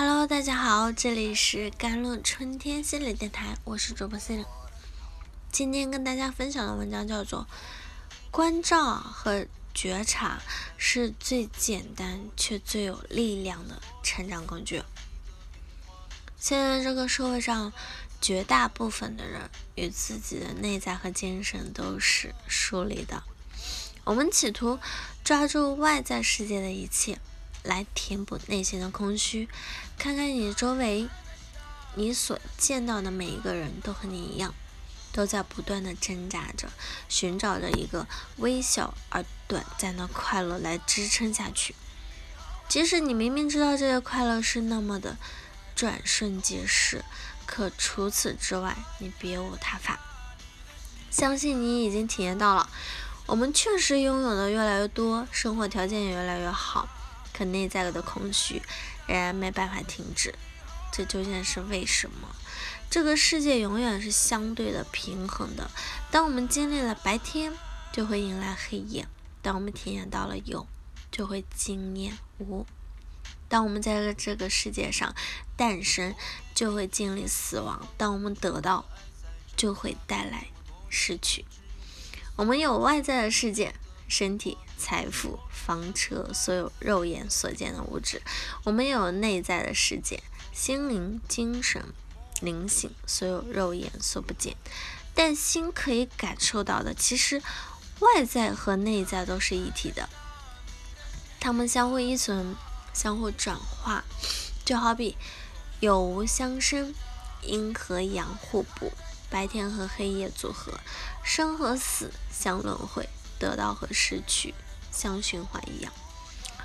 Hello，大家好，这里是甘露春天心理电台，我是主播 C 琳。今天跟大家分享的文章叫做《关照和觉察是最简单却最有力量的成长工具》。现在这个社会上，绝大部分的人与自己的内在和精神都是疏离的。我们企图抓住外在世界的一切。来填补内心的空虚，看看你周围，你所见到的每一个人都和你一样，都在不断的挣扎着，寻找着一个微小而短暂的快乐来支撑下去。即使你明明知道这些快乐是那么的转瞬即逝，可除此之外，你别无他法。相信你已经体验到了，我们确实拥有的越来越多，生活条件也越来越好。可内在的空虚仍然没办法停止，这究竟是为什么？这个世界永远是相对的平衡的。当我们经历了白天，就会迎来黑夜；当我们体验到了有，就会经验无；当我们在这个世界上诞生，就会经历死亡；当我们得到，就会带来失去。我们有外在的世界。身体、财富、房车，所有肉眼所见的物质，我们有内在的世界，心灵、精神、灵性，所有肉眼所不见，但心可以感受到的，其实外在和内在都是一体的，它们相互依存，相互转化，就好比有无相生，阴和阳互补，白天和黑夜组合，生和死相轮回。得到和失去相循环一样。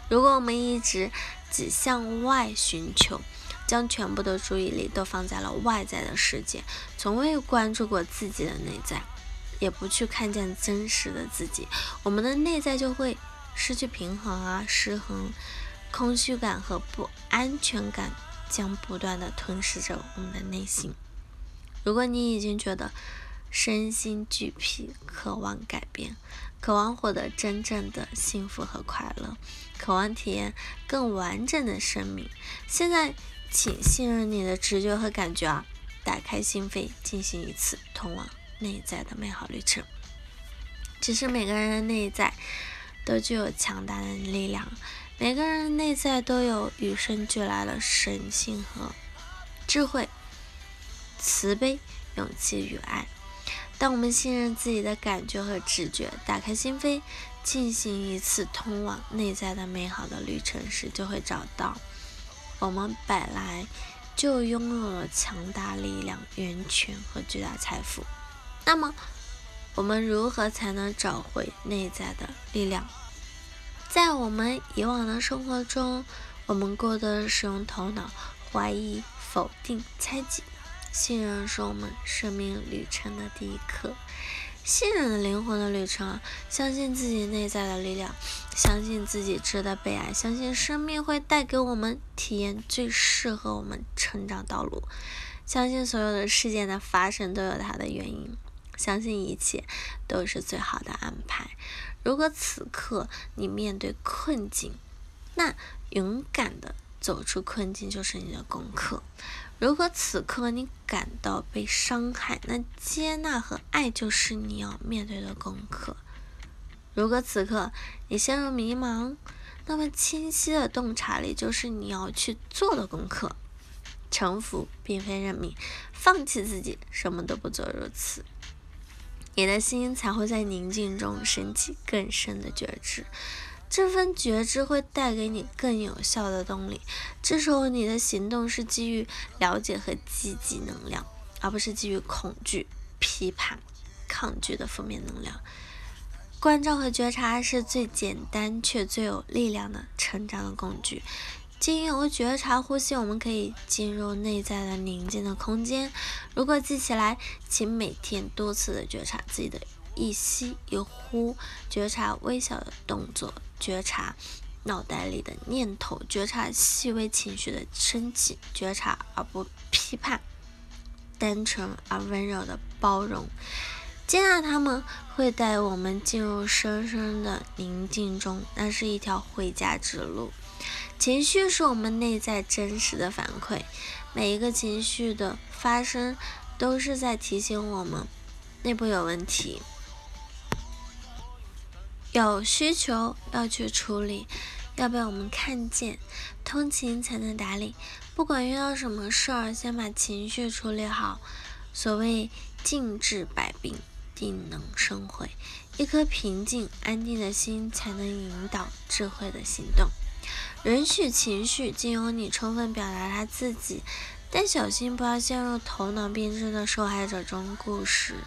如果我们一直只向外寻求，将全部的注意力都放在了外在的世界，从未关注过自己的内在，也不去看见真实的自己，我们的内在就会失去平衡啊，失衡，空虚感和不安全感将不断的吞噬着我们的内心。如果你已经觉得，身心俱疲，渴望改变，渴望获得真正的幸福和快乐，渴望体验更完整的生命。现在，请信任你的直觉和感觉啊，打开心扉，进行一次通往内在的美好旅程。其实每个人的内在都具有强大的力量，每个人的内在都有与生俱来的神性和智慧、慈悲、勇气与爱。当我们信任自己的感觉和直觉，打开心扉，进行一次通往内在的美好的旅程时，就会找到我们本来就拥有了强大力量、源泉和巨大财富。那么，我们如何才能找回内在的力量？在我们以往的生活中，我们过的是用头脑怀疑、否定、猜忌。信任是我们生命旅程的第一课，信任的灵魂的旅程，相信自己内在的力量，相信自己值得被爱，相信生命会带给我们体验最适合我们成长道路，相信所有的事件的发生都有它的原因，相信一切都是最好的安排。如果此刻你面对困境，那勇敢的走出困境就是你的功课。如果此刻你感到被伤害，那接纳和爱就是你要面对的功课。如果此刻你陷入迷茫，那么清晰的洞察力就是你要去做的功课。臣服并非认命，放弃自己，什么都不做，如此，你的心才会在宁静中升起更深的觉知。这份觉知会带给你更有效的动力。这时候，你的行动是基于了解和积极能量，而不是基于恐惧、批判、抗拒的负面能量。关照和觉察是最简单却最有力量的成长的工具。经由觉察呼吸，我们可以进入内在的宁静的空间。如果记起来，请每天多次的觉察自己的。一吸一呼，觉察微小的动作，觉察脑袋里的念头，觉察细微情绪的升起，觉察而不批判，单纯而温柔的包容，接纳他们，会带我们进入深深的宁静中。那是一条回家之路。情绪是我们内在真实的反馈，每一个情绪的发生都是在提醒我们内部有问题，有需求要去处理，要被我们看见。通情才能达理，不管遇到什么事儿，先把情绪处理好。所谓静治百病，定能生慧。一颗平静安定的心，才能引导智慧的行动。允许情绪经由你充分表达他自己，但小心不要陷入头脑编织的受害者中故事，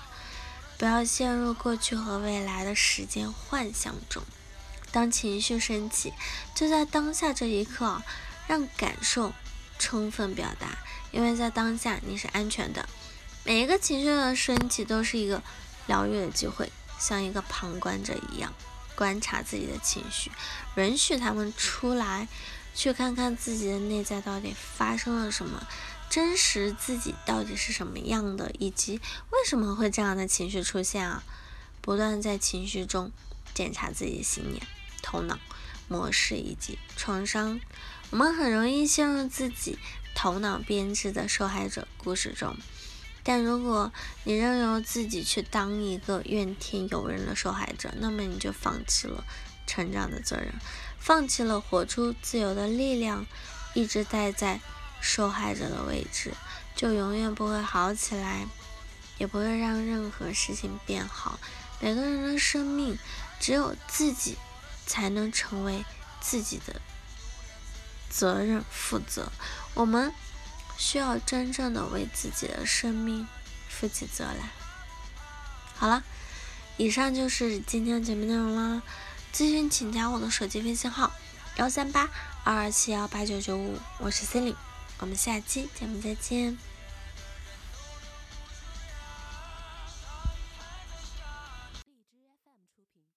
不要陷入过去和未来的时间幻想中。当情绪升起，就在当下这一刻，让感受充分表达，因为在当下你是安全的。每一个情绪的升起都是一个疗愈的机会。像一个旁观者一样观察自己的情绪，允许他们出来，去看看自己的内在到底发生了什么，真实自己到底是什么样的，以及为什么会这样的情绪出现啊？不断在情绪中检查自己的信念、头脑模式以及创伤，我们很容易陷入自己头脑编织的受害者故事中。但如果你任由自己去当一个怨天尤人的受害者，那么你就放弃了成长的责任，放弃了活出自由的力量，一直待在受害者的位置，就永远不会好起来，也不会让任何事情变好。每个人的生命，只有自己才能成为自己的责任负责。我们。需要真正的为自己的生命负起责来。好了，以上就是今天的节目内容了。咨询请加我的手机微信号：幺三八二二七幺八九九五，我是 c e l i n e 我们下期节目再见。